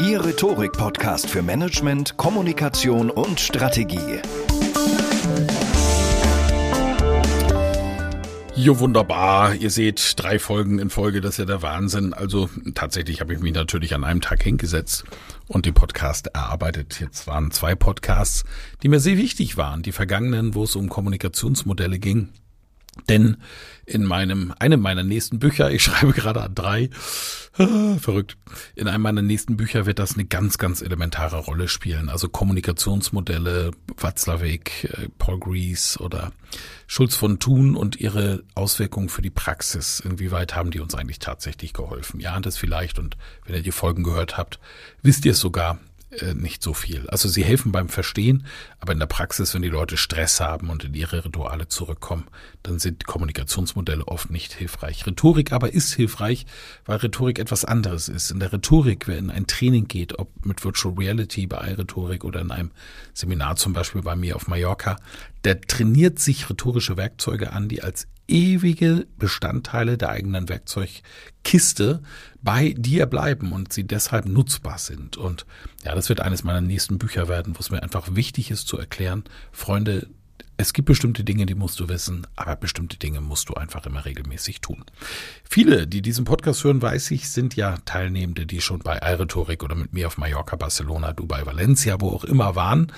Ihr Rhetorik-Podcast für Management, Kommunikation und Strategie. Jo, wunderbar. Ihr seht drei Folgen in Folge, das ist ja der Wahnsinn. Also tatsächlich habe ich mich natürlich an einem Tag hingesetzt und den Podcast erarbeitet. Jetzt waren zwei Podcasts, die mir sehr wichtig waren. Die vergangenen, wo es um Kommunikationsmodelle ging. Denn in meinem, einem meiner nächsten Bücher, ich schreibe gerade an drei, verrückt, in einem meiner nächsten Bücher wird das eine ganz, ganz elementare Rolle spielen. Also Kommunikationsmodelle, Watzlawick, äh, Paul Grease oder Schulz von Thun und ihre Auswirkungen für die Praxis. Inwieweit haben die uns eigentlich tatsächlich geholfen? Ja, das vielleicht. Und wenn ihr die Folgen gehört habt, wisst ihr es sogar. Äh, nicht so viel. Also sie helfen beim Verstehen, aber in der Praxis, wenn die Leute Stress haben und in ihre Rituale zurückkommen, dann sind Kommunikationsmodelle oft nicht hilfreich. Rhetorik aber ist hilfreich, weil Rhetorik etwas anderes ist. In der Rhetorik, wer in ein Training geht, ob mit Virtual Reality bei iRhetorik oder in einem Seminar zum Beispiel bei mir auf Mallorca, der trainiert sich rhetorische Werkzeuge an, die als ewige Bestandteile der eigenen Werkzeugkiste bei dir bleiben und sie deshalb nutzbar sind. Und ja, das wird eines meiner nächsten Bücher werden, wo es mir einfach wichtig ist zu erklären, Freunde, es gibt bestimmte Dinge, die musst du wissen, aber bestimmte Dinge musst du einfach immer regelmäßig tun. Viele, die diesen Podcast hören, weiß ich, sind ja Teilnehmende, die schon bei iRhetorik oder mit mir auf Mallorca, Barcelona, Dubai, Valencia, wo auch immer waren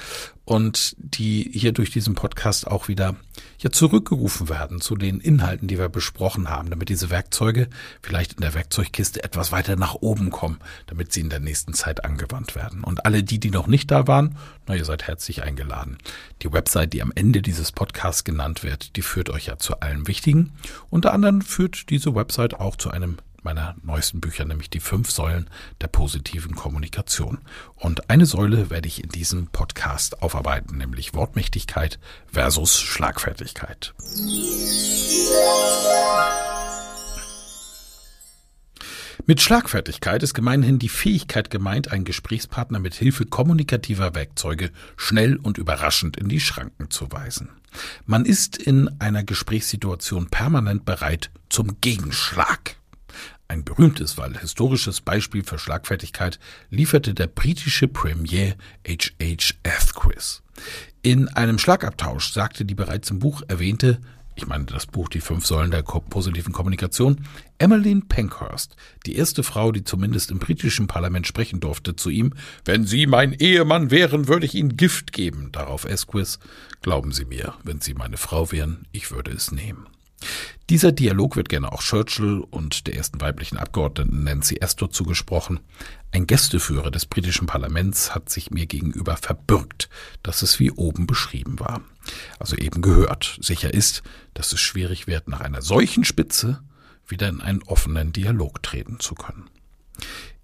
und die hier durch diesen Podcast auch wieder ja zurückgerufen werden zu den Inhalten, die wir besprochen haben, damit diese Werkzeuge vielleicht in der Werkzeugkiste etwas weiter nach oben kommen, damit sie in der nächsten Zeit angewandt werden. Und alle die, die noch nicht da waren, na, ihr seid herzlich eingeladen. Die Website, die am Ende dieses Podcasts genannt wird, die führt euch ja zu allen Wichtigen. Unter anderem führt diese Website auch zu einem meiner neuesten Bücher, nämlich die fünf Säulen der positiven Kommunikation. Und eine Säule werde ich in diesem Podcast aufarbeiten, nämlich Wortmächtigkeit versus Schlagfertigkeit. Mit Schlagfertigkeit ist gemeinhin die Fähigkeit gemeint, einen Gesprächspartner mit Hilfe kommunikativer Werkzeuge schnell und überraschend in die Schranken zu weisen. Man ist in einer Gesprächssituation permanent bereit zum Gegenschlag. Ein berühmtes, weil historisches Beispiel für Schlagfertigkeit lieferte der britische Premier H.H. Asquith. In einem Schlagabtausch sagte die bereits im Buch erwähnte, ich meine das Buch Die fünf Säulen der positiven Kommunikation, Emmeline Pankhurst, die erste Frau, die zumindest im britischen Parlament sprechen durfte, zu ihm, wenn Sie mein Ehemann wären, würde ich Ihnen Gift geben. Darauf Asquith, glauben Sie mir, wenn Sie meine Frau wären, ich würde es nehmen. Dieser Dialog wird gerne auch Churchill und der ersten weiblichen Abgeordneten Nancy Astor zugesprochen. Ein Gästeführer des britischen Parlaments hat sich mir gegenüber verbürgt, dass es wie oben beschrieben war. Also eben gehört. Sicher ist, dass es schwierig wird, nach einer solchen Spitze wieder in einen offenen Dialog treten zu können.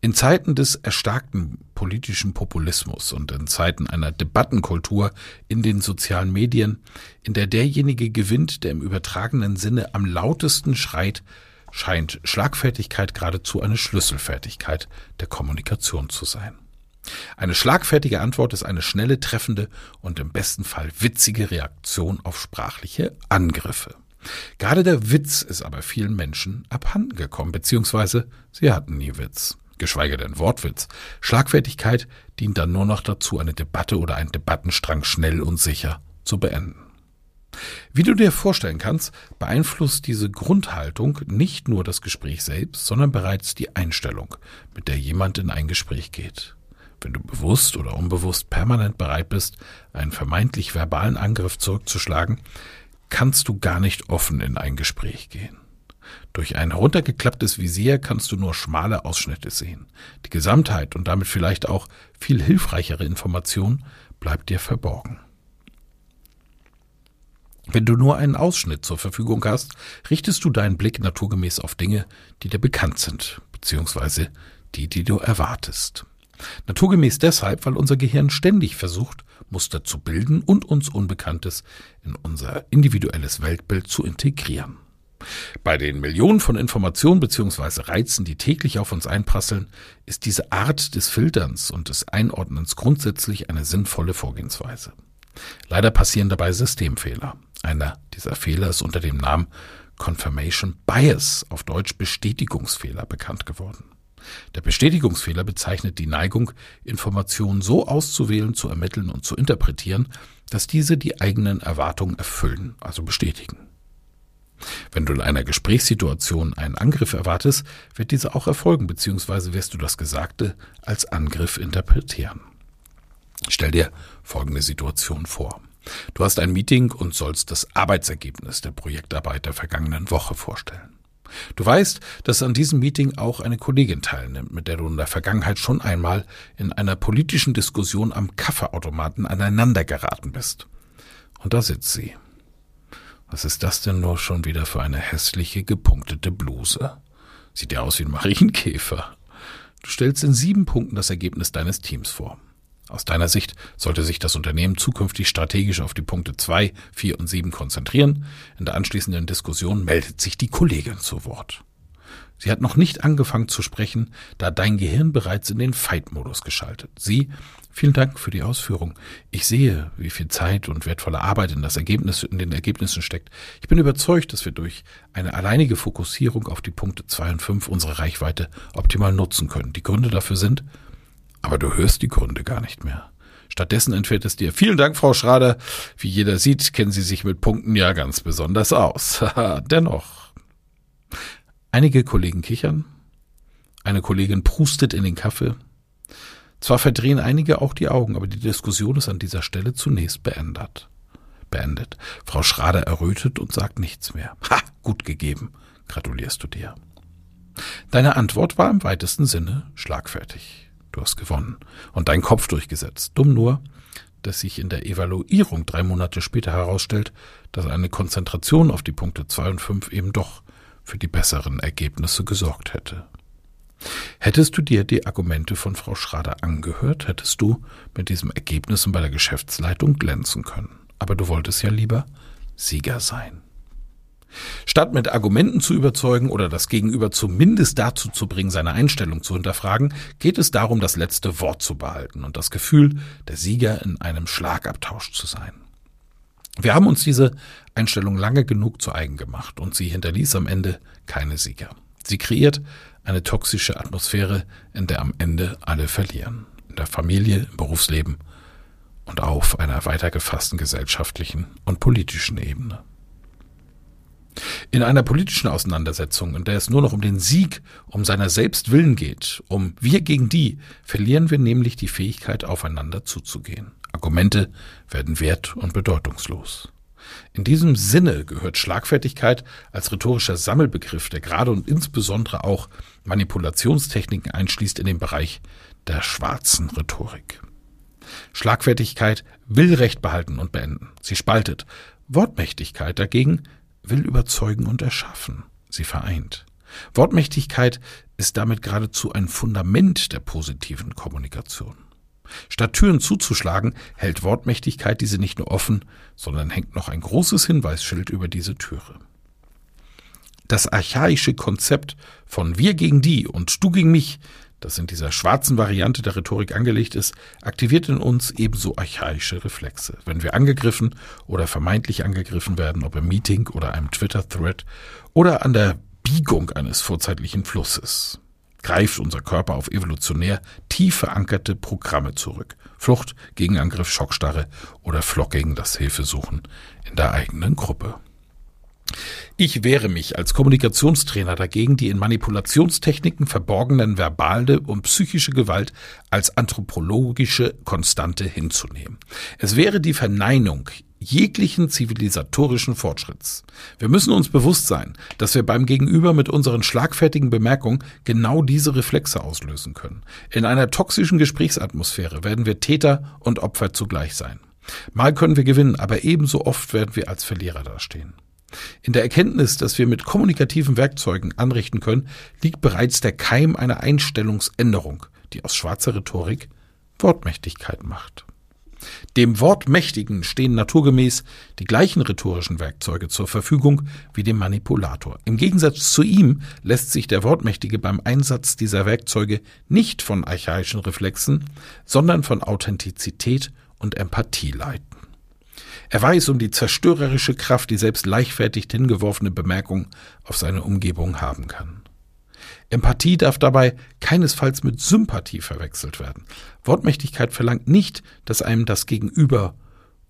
In Zeiten des erstarkten politischen Populismus und in Zeiten einer Debattenkultur in den sozialen Medien, in der derjenige gewinnt, der im übertragenen Sinne am lautesten schreit, scheint Schlagfertigkeit geradezu eine Schlüsselfertigkeit der Kommunikation zu sein. Eine schlagfertige Antwort ist eine schnelle, treffende und im besten Fall witzige Reaktion auf sprachliche Angriffe. Gerade der Witz ist aber vielen Menschen abhanden gekommen, beziehungsweise sie hatten nie Witz, geschweige denn Wortwitz. Schlagfertigkeit dient dann nur noch dazu, eine Debatte oder einen Debattenstrang schnell und sicher zu beenden. Wie du dir vorstellen kannst, beeinflusst diese Grundhaltung nicht nur das Gespräch selbst, sondern bereits die Einstellung, mit der jemand in ein Gespräch geht. Wenn du bewusst oder unbewusst permanent bereit bist, einen vermeintlich verbalen Angriff zurückzuschlagen, kannst du gar nicht offen in ein Gespräch gehen. Durch ein heruntergeklapptes Visier kannst du nur schmale Ausschnitte sehen. Die Gesamtheit und damit vielleicht auch viel hilfreichere Information bleibt dir verborgen. Wenn du nur einen Ausschnitt zur Verfügung hast, richtest du deinen Blick naturgemäß auf Dinge, die dir bekannt sind, beziehungsweise die, die du erwartest. Naturgemäß deshalb, weil unser Gehirn ständig versucht, Muster zu bilden und uns Unbekanntes in unser individuelles Weltbild zu integrieren. Bei den Millionen von Informationen bzw. Reizen, die täglich auf uns einprasseln, ist diese Art des Filterns und des Einordnens grundsätzlich eine sinnvolle Vorgehensweise. Leider passieren dabei Systemfehler. Einer dieser Fehler ist unter dem Namen Confirmation Bias, auf Deutsch Bestätigungsfehler, bekannt geworden. Der Bestätigungsfehler bezeichnet die Neigung, Informationen so auszuwählen, zu ermitteln und zu interpretieren, dass diese die eigenen Erwartungen erfüllen, also bestätigen. Wenn du in einer Gesprächssituation einen Angriff erwartest, wird dieser auch erfolgen, beziehungsweise wirst du das Gesagte als Angriff interpretieren. Stell dir folgende Situation vor. Du hast ein Meeting und sollst das Arbeitsergebnis der Projektarbeit der vergangenen Woche vorstellen. Du weißt, dass an diesem Meeting auch eine Kollegin teilnimmt, mit der du in der Vergangenheit schon einmal in einer politischen Diskussion am Kaffeeautomaten aneinandergeraten bist. Und da sitzt sie. Was ist das denn nur schon wieder für eine hässliche, gepunktete Bluse? Sieht ja aus wie ein Marienkäfer. Du stellst in sieben Punkten das Ergebnis deines Teams vor. Aus deiner Sicht sollte sich das Unternehmen zukünftig strategisch auf die Punkte 2, 4 und 7 konzentrieren. In der anschließenden Diskussion meldet sich die Kollegin zu Wort. Sie hat noch nicht angefangen zu sprechen, da dein Gehirn bereits in den Fight-Modus geschaltet. Sie, vielen Dank für die Ausführung. Ich sehe, wie viel Zeit und wertvolle Arbeit in das Ergebnis, in den Ergebnissen steckt. Ich bin überzeugt, dass wir durch eine alleinige Fokussierung auf die Punkte 2 und 5 unsere Reichweite optimal nutzen können. Die Gründe dafür sind, aber du hörst die Gründe gar nicht mehr. Stattdessen entfällt es dir. Vielen Dank, Frau Schrader. Wie jeder sieht, kennen Sie sich mit Punkten ja ganz besonders aus. Dennoch. Einige Kollegen kichern. Eine Kollegin prustet in den Kaffee. Zwar verdrehen einige auch die Augen, aber die Diskussion ist an dieser Stelle zunächst beendet. Beendet. Frau Schrader errötet und sagt nichts mehr. Ha, gut gegeben. Gratulierst du dir. Deine Antwort war im weitesten Sinne schlagfertig. Du hast gewonnen und deinen Kopf durchgesetzt. Dumm nur, dass sich in der Evaluierung drei Monate später herausstellt, dass eine Konzentration auf die Punkte zwei und fünf eben doch für die besseren Ergebnisse gesorgt hätte. Hättest du dir die Argumente von Frau Schrader angehört, hättest du mit diesem Ergebnis bei der Geschäftsleitung glänzen können. Aber du wolltest ja lieber Sieger sein. Statt mit Argumenten zu überzeugen oder das Gegenüber zumindest dazu zu bringen, seine Einstellung zu hinterfragen, geht es darum, das letzte Wort zu behalten und das Gefühl, der Sieger in einem Schlagabtausch zu sein. Wir haben uns diese Einstellung lange genug zu eigen gemacht und sie hinterließ am Ende keine Sieger. Sie kreiert eine toxische Atmosphäre, in der am Ende alle verlieren. In der Familie, im Berufsleben und auf einer weitergefassten gesellschaftlichen und politischen Ebene. In einer politischen Auseinandersetzung, in der es nur noch um den Sieg, um seiner selbst Willen geht, um wir gegen die, verlieren wir nämlich die Fähigkeit, aufeinander zuzugehen. Argumente werden wert- und bedeutungslos. In diesem Sinne gehört Schlagfertigkeit als rhetorischer Sammelbegriff, der gerade und insbesondere auch Manipulationstechniken einschließt, in den Bereich der schwarzen Rhetorik. Schlagfertigkeit will Recht behalten und beenden. Sie spaltet. Wortmächtigkeit dagegen will überzeugen und erschaffen. Sie vereint. Wortmächtigkeit ist damit geradezu ein Fundament der positiven Kommunikation. Statt Türen zuzuschlagen, hält Wortmächtigkeit diese nicht nur offen, sondern hängt noch ein großes Hinweisschild über diese Türe. Das archaische Konzept von wir gegen die und du gegen mich, das in dieser schwarzen Variante der Rhetorik angelegt ist, aktiviert in uns ebenso archaische Reflexe. Wenn wir angegriffen oder vermeintlich angegriffen werden, ob im Meeting oder einem Twitter-Thread oder an der Biegung eines vorzeitlichen Flusses, greift unser Körper auf evolutionär tief verankerte Programme zurück. Flucht, Gegenangriff, Schockstarre oder Flocking, das Hilfesuchen in der eigenen Gruppe. Ich wehre mich als Kommunikationstrainer dagegen, die in Manipulationstechniken verborgenen verbale und psychische Gewalt als anthropologische Konstante hinzunehmen. Es wäre die Verneinung jeglichen zivilisatorischen Fortschritts. Wir müssen uns bewusst sein, dass wir beim Gegenüber mit unseren schlagfertigen Bemerkungen genau diese Reflexe auslösen können. In einer toxischen Gesprächsatmosphäre werden wir Täter und Opfer zugleich sein. Mal können wir gewinnen, aber ebenso oft werden wir als Verlierer dastehen. In der Erkenntnis, dass wir mit kommunikativen Werkzeugen anrichten können, liegt bereits der Keim einer Einstellungsänderung, die aus schwarzer Rhetorik Wortmächtigkeit macht. Dem Wortmächtigen stehen naturgemäß die gleichen rhetorischen Werkzeuge zur Verfügung wie dem Manipulator. Im Gegensatz zu ihm lässt sich der Wortmächtige beim Einsatz dieser Werkzeuge nicht von archaischen Reflexen, sondern von Authentizität und Empathie leiten. Er weiß um die zerstörerische Kraft, die selbst leichtfertig hingeworfene Bemerkung auf seine Umgebung haben kann. Empathie darf dabei keinesfalls mit Sympathie verwechselt werden. Wortmächtigkeit verlangt nicht, dass einem das Gegenüber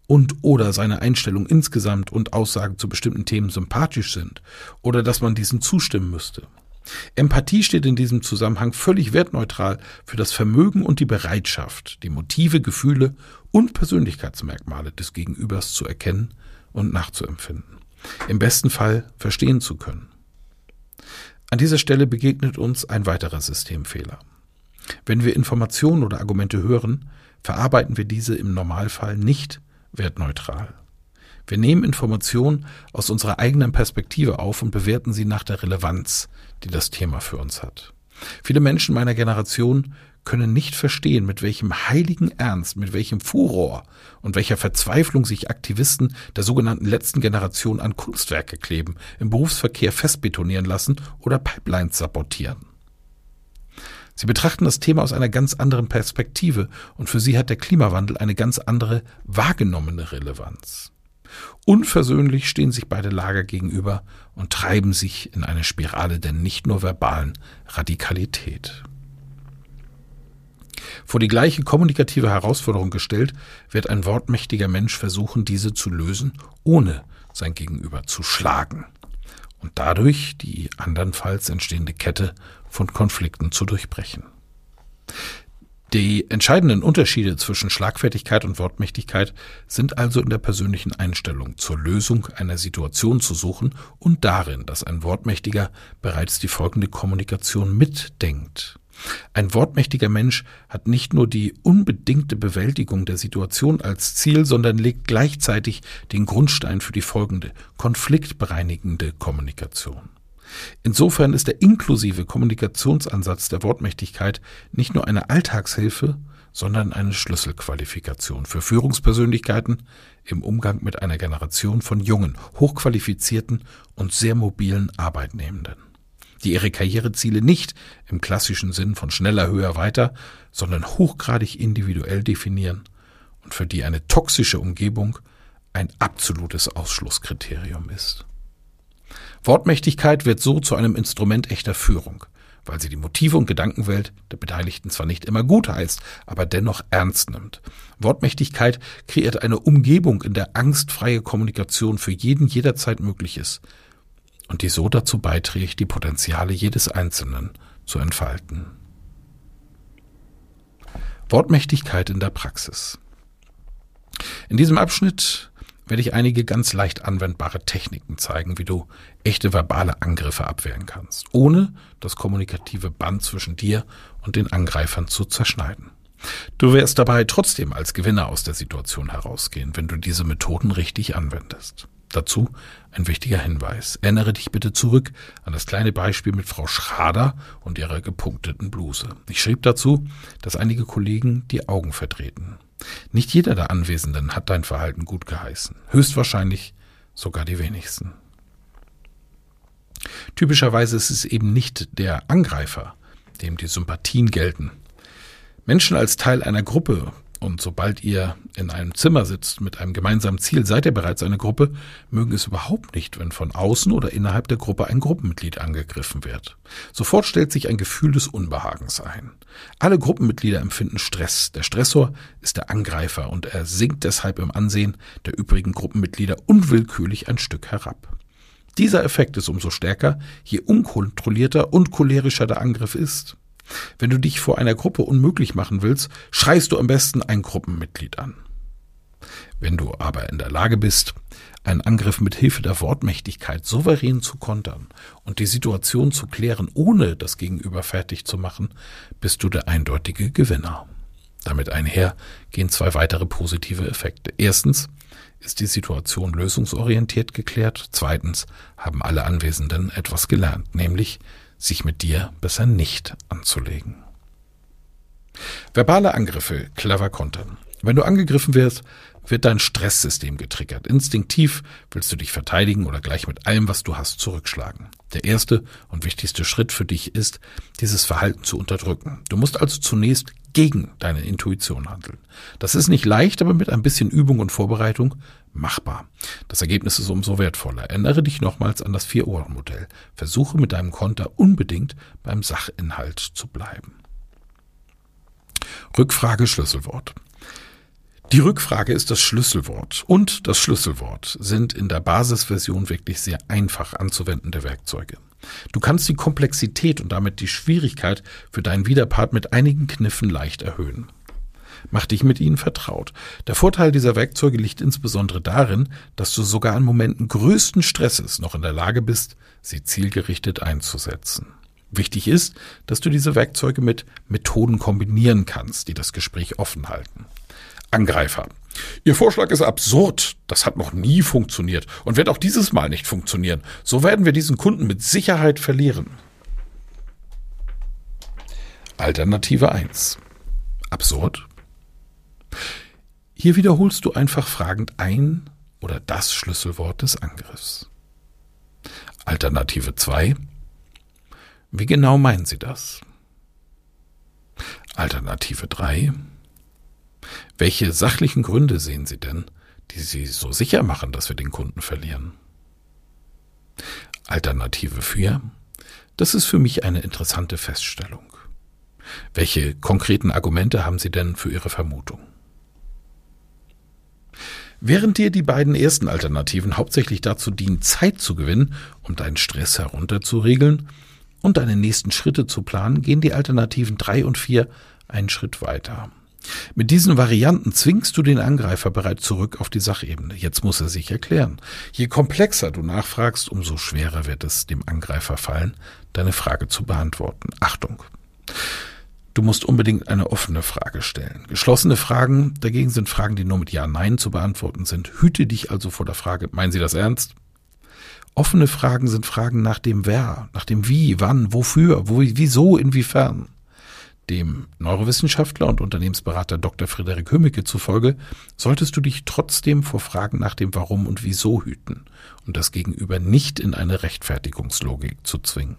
und oder seine Einstellung insgesamt und Aussagen zu bestimmten Themen sympathisch sind oder dass man diesen zustimmen müsste. Empathie steht in diesem Zusammenhang völlig wertneutral für das Vermögen und die Bereitschaft, die Motive, Gefühle und Persönlichkeitsmerkmale des Gegenübers zu erkennen und nachzuempfinden. Im besten Fall verstehen zu können. An dieser Stelle begegnet uns ein weiterer Systemfehler. Wenn wir Informationen oder Argumente hören, verarbeiten wir diese im Normalfall nicht wertneutral. Wir nehmen Informationen aus unserer eigenen Perspektive auf und bewerten sie nach der Relevanz, die das Thema für uns hat. Viele Menschen meiner Generation können nicht verstehen, mit welchem heiligen Ernst, mit welchem Furor und welcher Verzweiflung sich Aktivisten der sogenannten letzten Generation an Kunstwerke kleben, im Berufsverkehr festbetonieren lassen oder Pipelines sabotieren. Sie betrachten das Thema aus einer ganz anderen Perspektive und für sie hat der Klimawandel eine ganz andere wahrgenommene Relevanz. Unversöhnlich stehen sich beide Lager gegenüber und treiben sich in eine Spirale der nicht nur verbalen Radikalität. Vor die gleiche kommunikative Herausforderung gestellt, wird ein wortmächtiger Mensch versuchen, diese zu lösen, ohne sein Gegenüber zu schlagen und dadurch die andernfalls entstehende Kette von Konflikten zu durchbrechen. Die entscheidenden Unterschiede zwischen Schlagfertigkeit und Wortmächtigkeit sind also in der persönlichen Einstellung zur Lösung einer Situation zu suchen und darin, dass ein Wortmächtiger bereits die folgende Kommunikation mitdenkt. Ein wortmächtiger Mensch hat nicht nur die unbedingte Bewältigung der Situation als Ziel, sondern legt gleichzeitig den Grundstein für die folgende konfliktbereinigende Kommunikation. Insofern ist der inklusive Kommunikationsansatz der Wortmächtigkeit nicht nur eine Alltagshilfe, sondern eine Schlüsselqualifikation für Führungspersönlichkeiten im Umgang mit einer Generation von jungen, hochqualifizierten und sehr mobilen Arbeitnehmenden, die ihre Karriereziele nicht im klassischen Sinn von schneller, höher, weiter, sondern hochgradig individuell definieren und für die eine toxische Umgebung ein absolutes Ausschlusskriterium ist. Wortmächtigkeit wird so zu einem Instrument echter Führung, weil sie die Motive und Gedankenwelt der Beteiligten zwar nicht immer gut heißt, aber dennoch ernst nimmt. Wortmächtigkeit kreiert eine Umgebung, in der angstfreie Kommunikation für jeden jederzeit möglich ist und die so dazu beiträgt, die Potenziale jedes Einzelnen zu entfalten. Wortmächtigkeit in der Praxis. In diesem Abschnitt werde ich einige ganz leicht anwendbare Techniken zeigen, wie du echte verbale Angriffe abwehren kannst, ohne das kommunikative Band zwischen dir und den Angreifern zu zerschneiden. Du wirst dabei trotzdem als Gewinner aus der Situation herausgehen, wenn du diese Methoden richtig anwendest. Dazu ein wichtiger Hinweis. Erinnere dich bitte zurück an das kleine Beispiel mit Frau Schrader und ihrer gepunkteten Bluse. Ich schrieb dazu, dass einige Kollegen die Augen verdrehten. Nicht jeder der Anwesenden hat dein Verhalten gut geheißen. Höchstwahrscheinlich sogar die wenigsten. Typischerweise ist es eben nicht der Angreifer, dem die Sympathien gelten. Menschen als Teil einer Gruppe und sobald ihr in einem Zimmer sitzt mit einem gemeinsamen Ziel, seid ihr bereits eine Gruppe, mögen es überhaupt nicht, wenn von außen oder innerhalb der Gruppe ein Gruppenmitglied angegriffen wird. Sofort stellt sich ein Gefühl des Unbehagens ein. Alle Gruppenmitglieder empfinden Stress. Der Stressor ist der Angreifer und er sinkt deshalb im Ansehen der übrigen Gruppenmitglieder unwillkürlich ein Stück herab. Dieser Effekt ist umso stärker, je unkontrollierter und cholerischer der Angriff ist. Wenn du dich vor einer Gruppe unmöglich machen willst, schreist du am besten ein Gruppenmitglied an. Wenn du aber in der Lage bist, einen Angriff mit Hilfe der Wortmächtigkeit souverän zu kontern und die Situation zu klären, ohne das Gegenüber fertig zu machen, bist du der eindeutige Gewinner. Damit einher gehen zwei weitere positive Effekte. Erstens ist die Situation lösungsorientiert geklärt. Zweitens haben alle Anwesenden etwas gelernt, nämlich sich mit dir besser nicht anzulegen. Verbale Angriffe clever kontern. Wenn du angegriffen wirst, wird dein Stresssystem getriggert. Instinktiv willst du dich verteidigen oder gleich mit allem, was du hast, zurückschlagen. Der erste und wichtigste Schritt für dich ist, dieses Verhalten zu unterdrücken. Du musst also zunächst gegen deine Intuition handeln. Das ist nicht leicht, aber mit ein bisschen Übung und Vorbereitung machbar. Das Ergebnis ist umso wertvoller. Erinnere dich nochmals an das Vier-Ohren-Modell. Versuche mit deinem Konter unbedingt beim Sachinhalt zu bleiben. Rückfrage Schlüsselwort. Die Rückfrage ist das Schlüsselwort und das Schlüsselwort sind in der Basisversion wirklich sehr einfach anzuwendende Werkzeuge. Du kannst die Komplexität und damit die Schwierigkeit für deinen Widerpart mit einigen Kniffen leicht erhöhen. Mach dich mit ihnen vertraut. Der Vorteil dieser Werkzeuge liegt insbesondere darin, dass du sogar an Momenten größten Stresses noch in der Lage bist, sie zielgerichtet einzusetzen. Wichtig ist, dass du diese Werkzeuge mit Methoden kombinieren kannst, die das Gespräch offen halten. Angreifer. Ihr Vorschlag ist absurd. Das hat noch nie funktioniert und wird auch dieses Mal nicht funktionieren. So werden wir diesen Kunden mit Sicherheit verlieren. Alternative 1. Absurd. Hier wiederholst du einfach fragend ein oder das Schlüsselwort des Angriffs. Alternative 2. Wie genau meinen Sie das? Alternative 3. Welche sachlichen Gründe sehen Sie denn, die Sie so sicher machen, dass wir den Kunden verlieren? Alternative 4. Das ist für mich eine interessante Feststellung. Welche konkreten Argumente haben Sie denn für Ihre Vermutung? Während dir die beiden ersten Alternativen hauptsächlich dazu dienen, Zeit zu gewinnen, um deinen Stress herunterzuregeln und deine nächsten Schritte zu planen, gehen die Alternativen drei und vier einen Schritt weiter. Mit diesen Varianten zwingst du den Angreifer bereits zurück auf die Sachebene. Jetzt muss er sich erklären. Je komplexer du nachfragst, umso schwerer wird es dem Angreifer fallen, deine Frage zu beantworten. Achtung! Du musst unbedingt eine offene Frage stellen. Geschlossene Fragen dagegen sind Fragen, die nur mit Ja, Nein zu beantworten sind. Hüte dich also vor der Frage, meinen Sie das ernst? Offene Fragen sind Fragen nach dem Wer, nach dem Wie, wann, wofür, wo, wieso, inwiefern. Dem Neurowissenschaftler und Unternehmensberater Dr. Frederik Hümmecke zufolge solltest du dich trotzdem vor Fragen nach dem Warum und Wieso hüten und das Gegenüber nicht in eine Rechtfertigungslogik zu zwingen.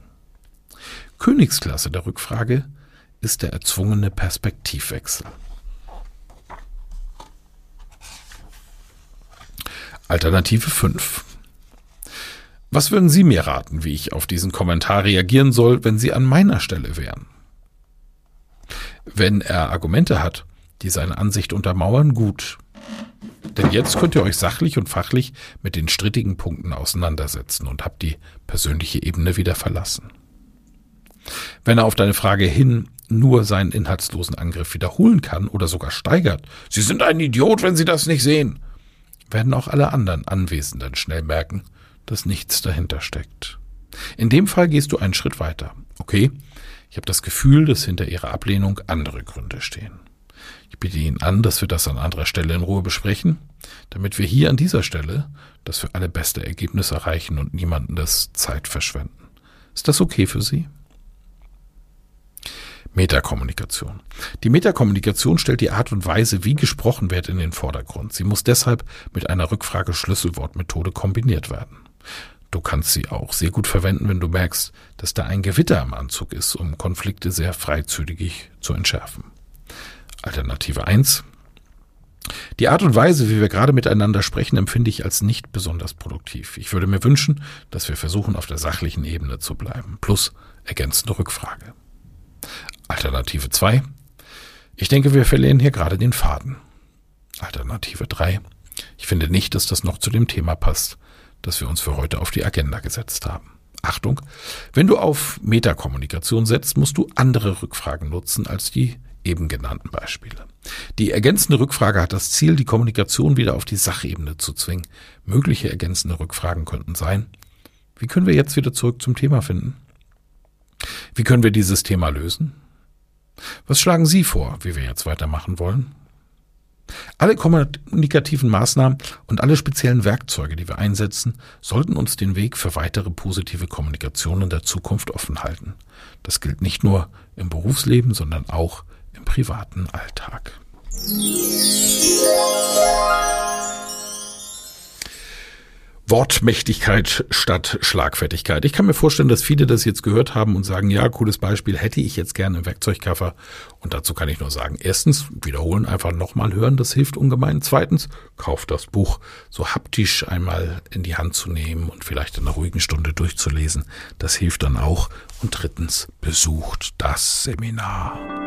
Königsklasse der Rückfrage ist der erzwungene Perspektivwechsel. Alternative 5. Was würden Sie mir raten, wie ich auf diesen Kommentar reagieren soll, wenn Sie an meiner Stelle wären? Wenn er Argumente hat, die seine Ansicht untermauern, gut. Denn jetzt könnt ihr euch sachlich und fachlich mit den strittigen Punkten auseinandersetzen und habt die persönliche Ebene wieder verlassen. Wenn er auf deine Frage hin nur seinen inhaltslosen Angriff wiederholen kann oder sogar steigert, Sie sind ein Idiot, wenn Sie das nicht sehen, werden auch alle anderen Anwesenden schnell merken, dass nichts dahinter steckt. In dem Fall gehst du einen Schritt weiter. Okay, ich habe das Gefühl, dass hinter Ihrer Ablehnung andere Gründe stehen. Ich biete Ihnen an, dass wir das an anderer Stelle in Ruhe besprechen, damit wir hier an dieser Stelle das für alle beste Ergebnis erreichen und niemanden das Zeit verschwenden. Ist das okay für Sie? Metakommunikation. Die Metakommunikation stellt die Art und Weise, wie gesprochen wird, in den Vordergrund. Sie muss deshalb mit einer Rückfrage-Schlüsselwortmethode kombiniert werden. Du kannst sie auch sehr gut verwenden, wenn du merkst, dass da ein Gewitter im Anzug ist, um Konflikte sehr freizügig zu entschärfen. Alternative 1. Die Art und Weise, wie wir gerade miteinander sprechen, empfinde ich als nicht besonders produktiv. Ich würde mir wünschen, dass wir versuchen, auf der sachlichen Ebene zu bleiben. Plus ergänzende Rückfrage. Alternative 2. Ich denke, wir verlieren hier gerade den Faden. Alternative 3. Ich finde nicht, dass das noch zu dem Thema passt, das wir uns für heute auf die Agenda gesetzt haben. Achtung, wenn du auf Metakommunikation setzt, musst du andere Rückfragen nutzen als die eben genannten Beispiele. Die ergänzende Rückfrage hat das Ziel, die Kommunikation wieder auf die Sachebene zu zwingen. Mögliche ergänzende Rückfragen könnten sein, wie können wir jetzt wieder zurück zum Thema finden? Wie können wir dieses Thema lösen? Was schlagen Sie vor, wie wir jetzt weitermachen wollen? Alle kommunikativen Maßnahmen und alle speziellen Werkzeuge, die wir einsetzen, sollten uns den Weg für weitere positive Kommunikation in der Zukunft offen halten. Das gilt nicht nur im Berufsleben, sondern auch im privaten Alltag. Wortmächtigkeit statt Schlagfertigkeit. Ich kann mir vorstellen, dass viele das jetzt gehört haben und sagen, ja, cooles Beispiel, hätte ich jetzt gerne im Werkzeugkoffer. Und dazu kann ich nur sagen, erstens, wiederholen, einfach nochmal hören, das hilft ungemein. Zweitens, kauft das Buch so haptisch einmal in die Hand zu nehmen und vielleicht in einer ruhigen Stunde durchzulesen. Das hilft dann auch. Und drittens, besucht das Seminar.